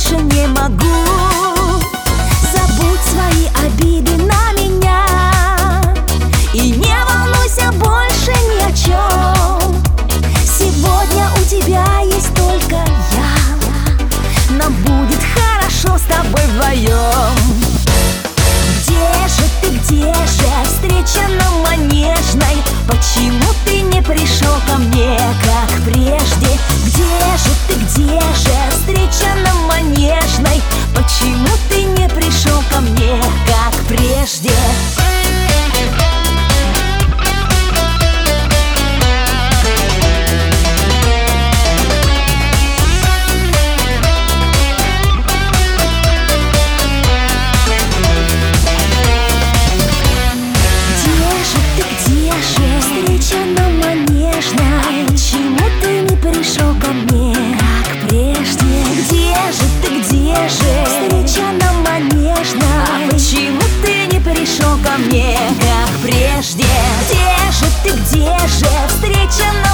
больше не могу. Забудь свои обиды на меня. И не волнуйся больше ни о чем Сегодня у тебя есть только я. Нам будет хорошо с тобой вдвоем Где же ты, где же встреча? пришел ко мне, как прежде Где же ты, где же? Встреча на манежной А почему ты не пришел ко мне, как прежде? Где же ты, где же? Встреча на